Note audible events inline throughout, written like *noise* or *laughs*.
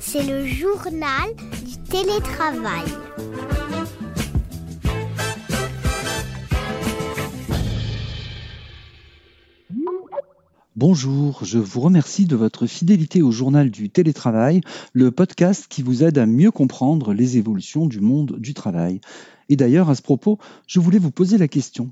C'est le journal du télétravail. Bonjour, je vous remercie de votre fidélité au journal du télétravail, le podcast qui vous aide à mieux comprendre les évolutions du monde du travail. Et d'ailleurs, à ce propos, je voulais vous poser la question.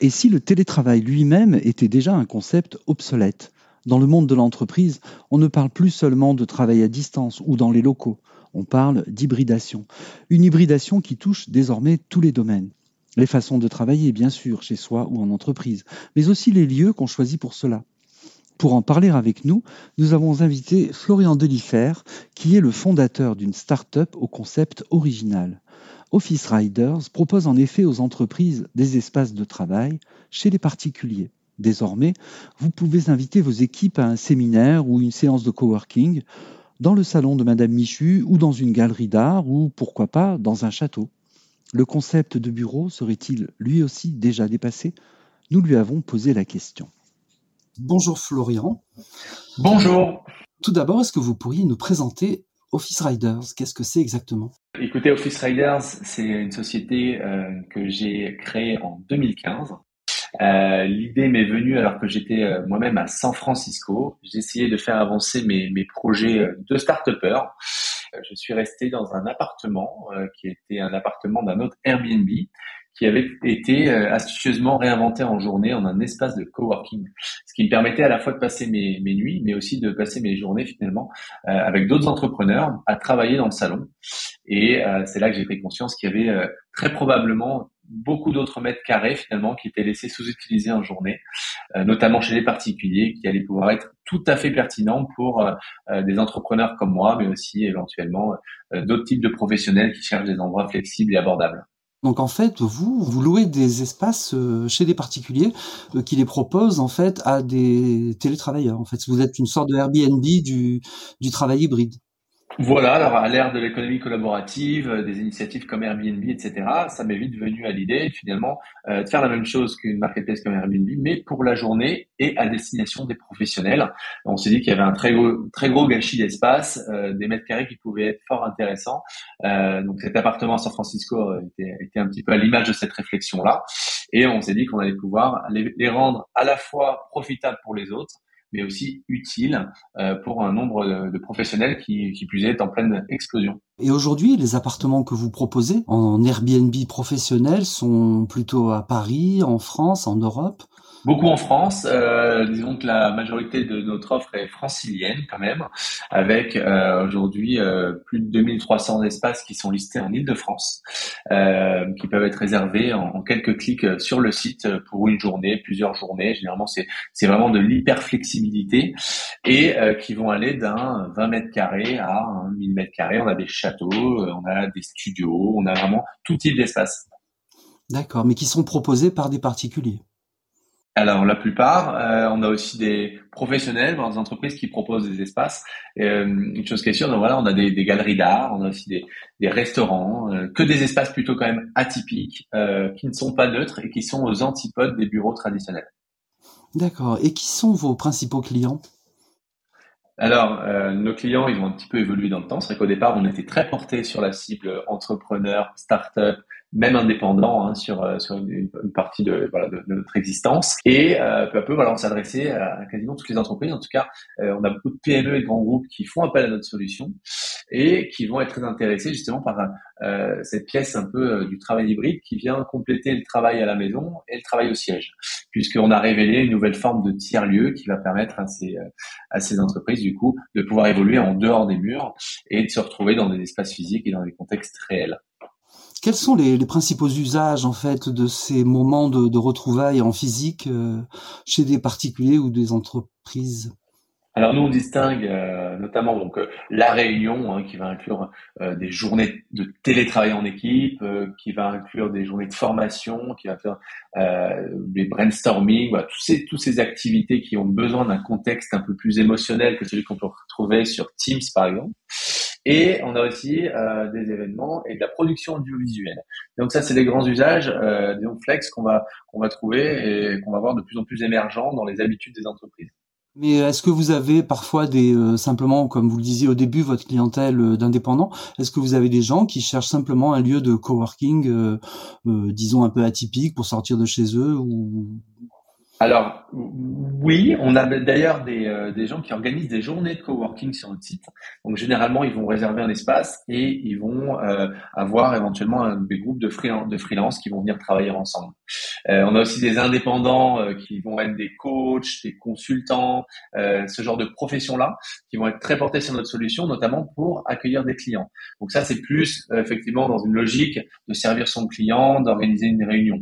Et si le télétravail lui-même était déjà un concept obsolète? Dans le monde de l'entreprise, on ne parle plus seulement de travail à distance ou dans les locaux, on parle d'hybridation. Une hybridation qui touche désormais tous les domaines. Les façons de travailler, bien sûr, chez soi ou en entreprise, mais aussi les lieux qu'on choisit pour cela. Pour en parler avec nous, nous avons invité Florian Delifer, qui est le fondateur d'une start-up au concept original. Office Riders propose en effet aux entreprises des espaces de travail chez les particuliers. Désormais, vous pouvez inviter vos équipes à un séminaire ou une séance de coworking dans le salon de Madame Michu ou dans une galerie d'art ou pourquoi pas dans un château. Le concept de bureau serait-il lui aussi déjà dépassé? Nous lui avons posé la question. Bonjour Florian. Bonjour. Tout d'abord, est-ce que vous pourriez nous présenter Office Riders? Qu'est-ce que c'est exactement? Écoutez, Office Riders, c'est une société euh, que j'ai créée en 2015. Euh, L'idée m'est venue alors que j'étais euh, moi-même à San Francisco. J'essayais de faire avancer mes, mes projets euh, de start-upper. Je suis resté dans un appartement qui était un appartement d'un autre Airbnb qui avait été euh, astucieusement réinventé en journée en un espace de coworking, ce qui me permettait à la fois de passer mes, mes nuits, mais aussi de passer mes journées finalement euh, avec d'autres entrepreneurs à travailler dans le salon. Et euh, c'est là que j'ai pris conscience qu'il y avait très probablement beaucoup d'autres mètres carrés finalement qui étaient laissés sous-utilisés en journée, notamment chez les particuliers, qui allaient pouvoir être tout à fait pertinents pour des entrepreneurs comme moi, mais aussi éventuellement d'autres types de professionnels qui cherchent des endroits flexibles et abordables. Donc en fait, vous, vous louez des espaces euh, chez des particuliers euh, qui les proposent en fait à des télétravailleurs. En fait, vous êtes une sorte de Airbnb du, du travail hybride. Voilà, alors à l'ère de l'économie collaborative, euh, des initiatives comme Airbnb, etc., ça m'est vite venu à l'idée finalement euh, de faire la même chose qu'une marketplace comme Airbnb, mais pour la journée et à destination des professionnels. On s'est dit qu'il y avait un très gros, très gros gâchis d'espace, euh, des mètres carrés qui pouvaient être fort intéressants. donc cet appartement à San Francisco était, était un petit peu à l'image de cette réflexion-là. Et on s'est dit qu'on allait pouvoir les rendre à la fois profitables pour les autres, mais aussi utile euh, pour un nombre de, professionnels qui, qui plus est en pleine explosion. Et aujourd'hui, les appartements que vous proposez en Airbnb professionnel sont plutôt à Paris, en France, en Europe? Beaucoup en France. Euh, disons que la majorité de notre offre est francilienne quand même, avec euh, aujourd'hui euh, plus de 2300 espaces qui sont listés en Ile-de-France, euh, qui peuvent être réservés en, quelques clics sur le site pour une journée, plusieurs journées. Généralement, c'est vraiment de l'hyper flexibilité et euh, qui vont aller d'un 20 mètres carrés à 1000 mètres carrés. On a des châteaux, on a des studios, on a vraiment tout type d'espace. D'accord, mais qui sont proposés par des particuliers. Alors la plupart, euh, on a aussi des professionnels dans des entreprises qui proposent des espaces. Euh, une chose qui est sûre, donc voilà, on a des, galeries d'art, on a aussi des, restaurants, euh, que des espaces plutôt quand même atypiques, qui ne sont pas neutres et qui sont aux antipodes des bureaux traditionnels. D'accord. Et qui sont vos principaux clients? Alors, nos clients, ils ont un petit peu évolué dans le temps. C'est vrai qu'au départ, on était très porté sur la cible entrepreneur, start-up, même indépendant hein, sur euh, sur une, partie de, voilà, de, notre existence. Et euh, peu à peu voilà on s'adressait à, quasiment toutes les entreprises. En tout cas euh, on a beaucoup de PME et de grands groupes qui font appel à notre solution et qui vont être très intéressés justement par euh, cette pièce un peu du travail hybride qui vient compléter le travail à la maison et le travail au siège. Puisqu'on a révélé une nouvelle forme de tiers lieu qui va permettre à ces à ces entreprises du coup de pouvoir évoluer en dehors des murs et de se retrouver dans des espaces physiques et dans des contextes réels. Quels sont les, principaux usages en fait de ces moments de, retrouvailles en physique euh, chez des particuliers ou des entreprises? Alors nous on distingue euh, notamment donc euh, la réunion hein, qui va inclure des journées de télétravail en équipe, qui va inclure des journées de formation, qui va faire des brainstorming, tous ces toutes ces activités qui ont besoin d'un contexte un peu plus émotionnel que celui qu'on peut retrouver sur Teams par exemple. Et on a aussi euh, des événements et de la production audiovisuelle. Donc ça, c'est des grands usages, euh, disons flex qu'on va qu'on va trouver et qu'on va voir de plus en plus émergents dans les habitudes des entreprises. Mais est-ce que vous avez parfois des simplement, comme vous le disiez au début, votre clientèle d'indépendants Est-ce que vous avez des gens qui cherchent simplement un lieu de coworking, disons un peu atypique, pour sortir de chez eux ou alors oui, on a d'ailleurs des, euh, des, gens qui organisent des journées de coworking sur notre site. Donc généralement, ils vont réserver un espace et ils vont euh, avoir éventuellement un, des groupes de freelance, de freelance qui vont venir travailler ensemble. Euh, on a aussi des indépendants euh, qui vont être des coachs, des consultants, ce genre de professions-là, qui vont être très portés sur notre solution, notamment pour accueillir des clients. Donc ça, c'est plus effectivement dans une logique de servir son client, d'organiser une réunion.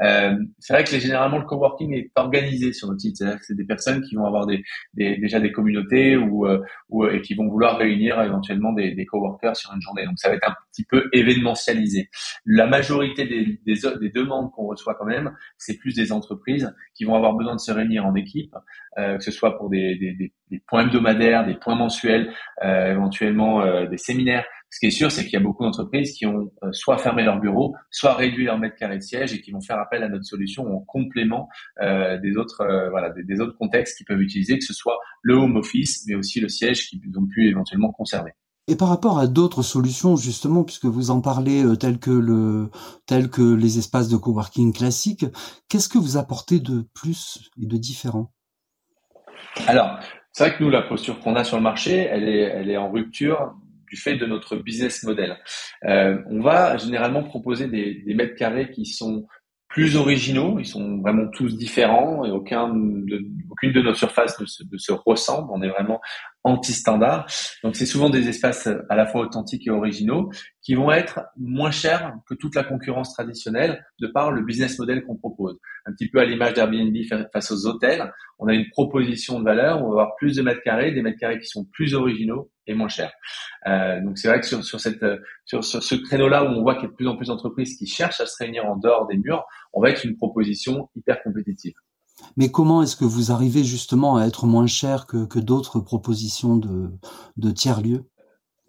c'est vrai que généralement le coworking est organisé sur notre site. C'est-à-dire que c'est des personnes qui vont avoir des, des déjà des communautés ou, euh, ou, et qui vont vouloir réunir éventuellement des, des coworkers sur une journée. Donc ça va être un petit peu événementialisé. La majorité des, des, des demandes qu'on reçoit quand même, c'est plus des entreprises qui vont avoir besoin de se réunir en équipe, euh, que ce soit pour des, des, des, points hebdomadaires, des points mensuels, euh, éventuellement euh, des séminaires. Ce qui est sûr, c'est qu'il y a beaucoup d'entreprises qui ont euh, soit fermé leur bureau, soit réduit leur mètre carré de siège et qui vont faire appel à notre solution en complément euh, des autres euh, voilà des, autres contextes qu'ils peuvent utiliser, que ce soit le home office, mais aussi le siège qu'ils ont pu éventuellement conserver. Et par rapport à d'autres solutions, justement, puisque vous en parlez telles que le, telles que les espaces de coworking classiques, qu'est-ce que vous apportez de plus et de différent? Alors, c'est vrai que nous, la posture qu'on a sur le marché, elle est, elle est en rupture du fait de notre business model. Euh, on va généralement proposer des, des mètres carrés qui sont plus originaux, ils sont vraiment tous différents et aucun aucune de nos surfaces ne se, ne se ressemble. On est vraiment anti-standard. Donc c'est souvent des espaces à la fois authentiques et originaux qui vont être moins chers que toute la concurrence traditionnelle de par le business model qu'on propose. Un petit peu à l'image d'Airbnb face aux hôtels, on a une proposition de valeur, on va avoir plus de mètres carrés, des mètres carrés qui sont plus originaux et moins chers. Euh, donc c'est vrai que sur, sur, cette, sur, sur ce créneau-là où on voit qu'il y a de plus en plus d'entreprises qui cherchent à se réunir en dehors des murs, on va être une proposition hyper compétitive. Mais comment est-ce que vous arrivez justement à être moins cher que, que d'autres propositions de, de tiers-lieux?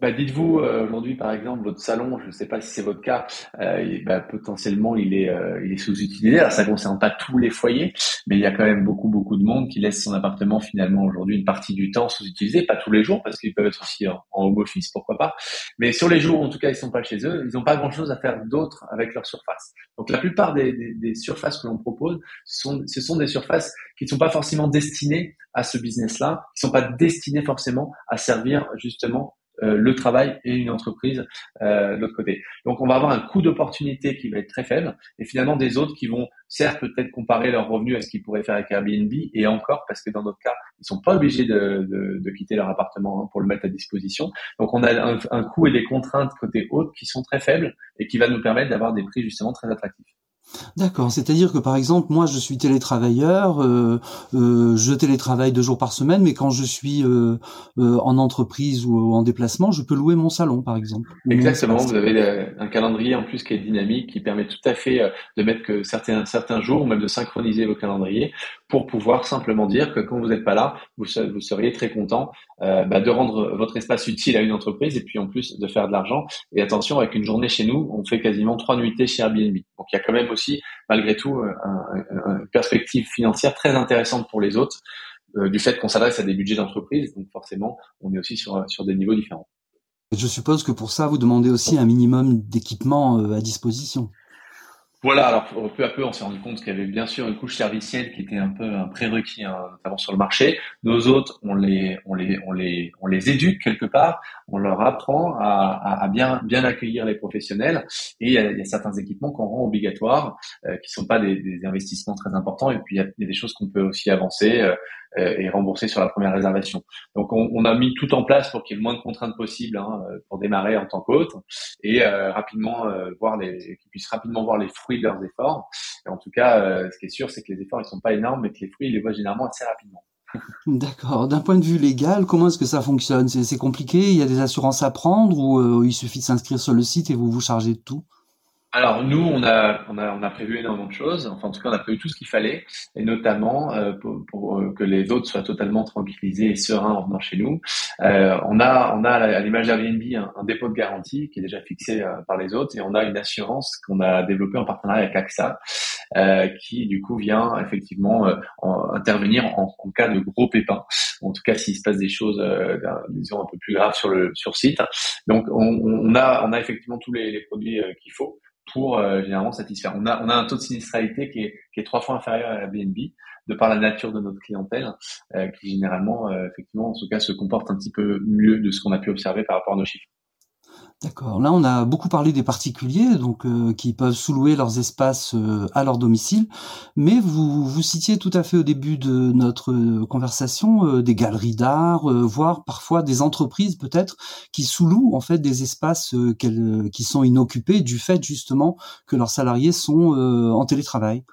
Bah, dites-vous euh, aujourd'hui par exemple votre salon, je ne sais pas si c'est votre cas, euh, bah, potentiellement il est euh, il est sous-utilisé. Alors ça concerne pas tous les foyers, mais il y a quand même beaucoup beaucoup de monde qui laisse son appartement finalement aujourd'hui une partie du temps sous-utilisé, pas tous les jours parce qu'ils peuvent être aussi en, home office, pourquoi pas. Mais sur les jours en tout cas ils sont pas chez eux, ils n'ont pas grand-chose à faire d'autre avec leur surface. Donc la plupart des, des, des surfaces que l'on propose, ce sont, ce sont des surfaces qui ne sont pas forcément destinées à ce business-là, qui sont pas destinées forcément à servir justement euh, le travail et une entreprise euh, de l'autre côté. Donc on va avoir un coût d'opportunité qui va être très faible et finalement des autres qui vont certes peut-être comparer leurs revenus à ce qu'ils pourraient faire avec Airbnb et encore parce que dans notre cas ils sont pas obligés de, quitter leur appartement pour le mettre à disposition. Donc on a un, un coût et des contraintes côté haute qui sont très faibles et qui va nous permettre d'avoir des prix justement très attractifs. D'accord, c'est-à-dire que par exemple, moi je suis télétravailleur, euh, euh, je télétravaille deux jours par semaine, mais quand je suis euh, en entreprise ou, en déplacement, je peux louer mon salon par exemple. Exactement, vous avez un calendrier en plus qui est dynamique, qui permet tout à fait de mettre que certains, certains jours, ou même de synchroniser vos calendriers, pour pouvoir simplement dire que quand vous n'êtes pas là, vous, seriez très content bah, de rendre votre espace utile à une entreprise et puis en plus de faire de l'argent. Et attention, avec une journée chez nous, on fait quasiment trois nuitées chez Airbnb. Donc il y a quand même aussi, malgré tout, euh, une perspective financière très intéressante pour les autres, euh, du fait qu'on s'adresse à des budgets d'entreprise, donc forcément, on est aussi sur, sur des niveaux différents. Je suppose que pour ça, vous demandez aussi un minimum d'équipement euh, à disposition. Voilà, alors peu à peu, on s'est rendu compte qu'il y avait bien sûr une couche servicielle qui était un peu un prérequis, hein, notamment sur le marché. Nos autres, on les, on les, on les, on les éduque quelque part, on leur apprend à, à, bien, bien accueillir les professionnels. Et il y a, il y a certains équipements qu'on rend obligatoires, euh, qui sont pas des, des, investissements très importants. Et puis il y a, il y a des choses qu'on peut aussi avancer. Euh, euh, et rembourser sur la première réservation. Donc on, on a mis tout en place pour qu'il y ait le moins de contraintes possibles hein, euh, pour démarrer en tant qu'hôte et euh, rapidement voir les qu'ils puissent rapidement voir les fruits de leurs efforts. Et en tout cas, ce qui est sûr, c'est que les efforts ils sont pas énormes, mais que les fruits ils les voient généralement assez rapidement. *laughs* D'accord. D'un point de vue légal, comment est-ce que ça fonctionne? C'est compliqué? Il y a des assurances à prendre ou il suffit de s'inscrire sur le site et vous vous chargez de tout? Alors nous, on a, on a, on a prévu énormément de choses. Enfin, en tout cas, on a prévu tout ce qu'il fallait, et notamment euh, pour, pour, que les autres soient totalement tranquillisés et sereins en venant chez nous. Euh, on a, on a à l'image d'Airbnb un, dépôt de garantie qui est déjà fixé euh, par les autres, et on a une assurance qu'on a développée en partenariat avec AXA, euh, qui du coup vient effectivement euh, intervenir en, en, cas de gros pépins. En tout cas, s'il se passe des choses, disons un peu plus graves sur le sur site. Donc, on, on a, on a effectivement tous les produits qu'il faut pour euh, généralement satisfaire. On a, on a un taux de sinistralité qui est, qui est trois fois inférieur à Airbnb de par la nature de notre clientèle, euh, qui généralement, euh, effectivement, en tout cas, se comporte un petit peu mieux de ce qu'on a pu observer par rapport à nos chiffres. D'accord. Là, on a beaucoup parlé des particuliers, donc euh, qui peuvent sous-louer leurs espaces euh, à leur domicile, mais vous vous citiez tout à fait au début de notre euh, conversation des galeries d'art, voire parfois des entreprises peut-être qui sous-louent en fait des espaces qui sont inoccupés du fait justement que leurs salariés sont en télétravail.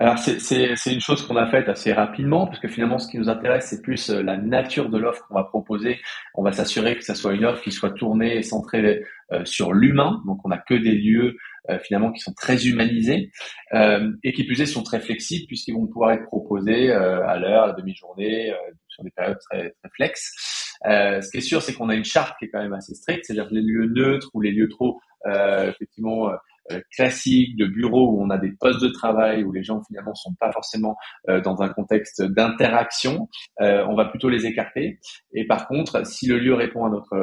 Alors c'est une chose qu'on a faite assez rapidement, parce que finalement ce qui nous intéresse c'est plus euh, la nature de l'offre qu'on va proposer. On va s'assurer que ça soit une offre qui soit tournée et centrée euh, sur l'humain, donc on n'a que des lieux euh, finalement qui sont très humanisés et qui plus est sont très flexibles puisqu'ils vont pouvoir être proposés à l'heure, à la demi-journée, sur des périodes très, très flex. ce qui est sûr c'est qu'on a une charte qui est quand même assez stricte, c'est-à-dire les lieux neutres ou les lieux trop effectivement euh, classique de bureau où on a des postes de travail où les gens finalement sont pas forcément euh, dans un contexte d'interaction, euh, on va plutôt les écarter. Et par contre, si le lieu répond à notre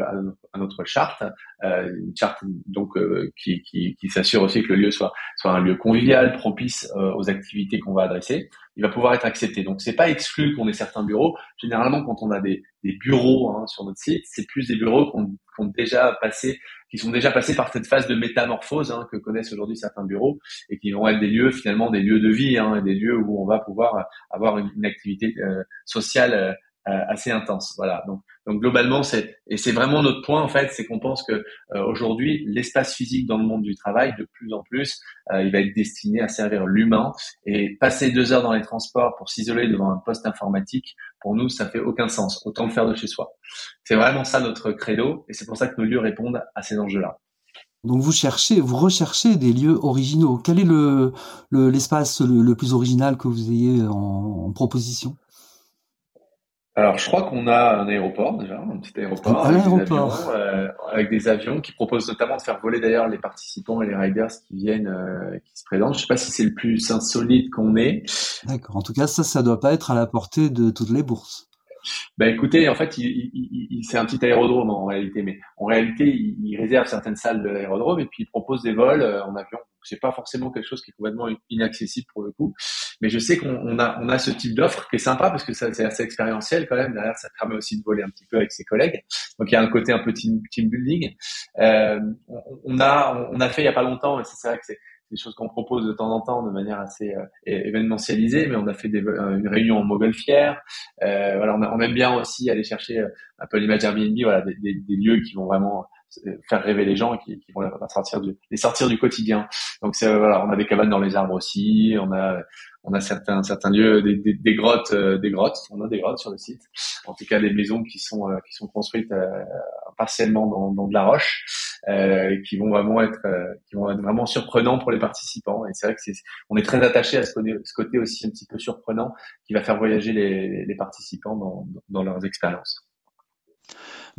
à notre, charte, une charte donc qui, qui, qui s'assure aussi que le lieu soit soit un lieu convivial, propice aux activités qu'on va adresser, il va pouvoir être accepté. Donc c'est pas exclu qu'on ait certains bureaux. Généralement, quand on a des, bureaux hein, sur notre site, c'est plus des bureaux qu'on ont déjà passé qui sont déjà passés par cette phase de métamorphose hein, que connaissent aujourd'hui certains bureaux et qui vont être des lieux finalement des lieux de vie, hein, des lieux où on va pouvoir avoir une, activité euh, sociale euh, assez intense. Voilà. Donc, donc globalement, c'est et c'est vraiment notre point en fait, c'est qu'on pense que euh, aujourd'hui l'espace physique dans le monde du travail, de plus en plus, euh, il va être destiné à servir l'humain et passer deux heures dans les transports pour s'isoler devant un poste informatique, pour nous, ça fait aucun sens. Autant le faire de chez soi. C'est vraiment ça notre credo et c'est pour ça que nos lieux répondent à ces enjeux-là. Donc vous cherchez, vous recherchez des lieux originaux. Quel est le l'espace le, plus original que vous ayez en proposition? Alors, je crois qu'on a un aéroport déjà, un petit aéroport, avec, Des avions, euh, avec, Des avions, qui proposent notamment de faire voler d'ailleurs les participants et les riders qui viennent, euh, qui se présentent. Je sais pas si c'est le plus insolite qu'on ait. D'accord. En tout cas, ça, ça doit pas être à la portée de toutes les bourses. Ben écoutez, en fait, il, il, c'est un petit aérodrome en réalité, mais en réalité, il, il réserve certaines salles de l'aérodrome et puis il propose des vols euh, en avion c'est pas forcément quelque chose qui est complètement inaccessible pour le coup. Mais je sais qu'on a, on a ce type d'offre qui est sympa parce que c'est assez expérientiel quand même. Derrière, ça permet aussi de voler un petit peu avec ses collègues. Donc il y a un côté un peu team, building. Euh, on, a, on a fait il y a pas longtemps, et c'est vrai que c'est des choses qu'on propose de temps en temps de manière assez euh, événementialisée, mais on a fait des, euh, une réunion en montgolfière. Euh, voilà, on, on, aime bien aussi aller chercher euh, un peu l'image Airbnb, voilà, des, des, lieux qui vont vraiment faire rêver les gens et qui, qui vont les sortir du, les sortir du quotidien. Donc c'est voilà, on a des cabanes dans les arbres aussi, on a on a certains certains lieux, des, des, grottes, euh, des grottes, on a des grottes sur le site. En tout cas, des maisons qui sont euh, qui sont construites euh, partiellement dans, dans de la roche, qui vont vraiment être qui vont être vraiment surprenants pour les participants. Et c'est vrai que c'est on est très attaché à ce côté, ce côté aussi un petit peu surprenant qui va faire voyager les, les participants dans, dans leurs expériences.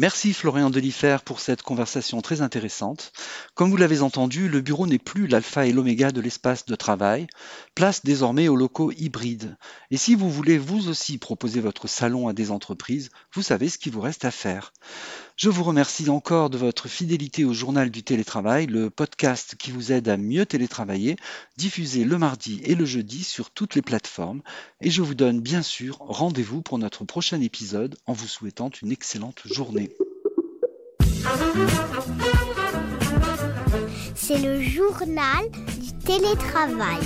Merci Florian Delifer pour cette conversation très intéressante. Comme vous l'avez entendu, le bureau n'est plus l'alpha et l'oméga de l'espace de travail, place désormais aux locaux hybrides. Et si vous voulez vous aussi proposer votre salon à des entreprises, vous savez ce qu'il vous reste à faire. Je vous remercie encore de votre fidélité au journal du télétravail, le podcast qui vous aide à mieux télétravailler, diffusé le mardi et le jeudi sur toutes les plateformes. Et je vous donne bien sûr rendez-vous pour notre prochain épisode en vous souhaitant une excellente journée. C'est le journal du télétravail.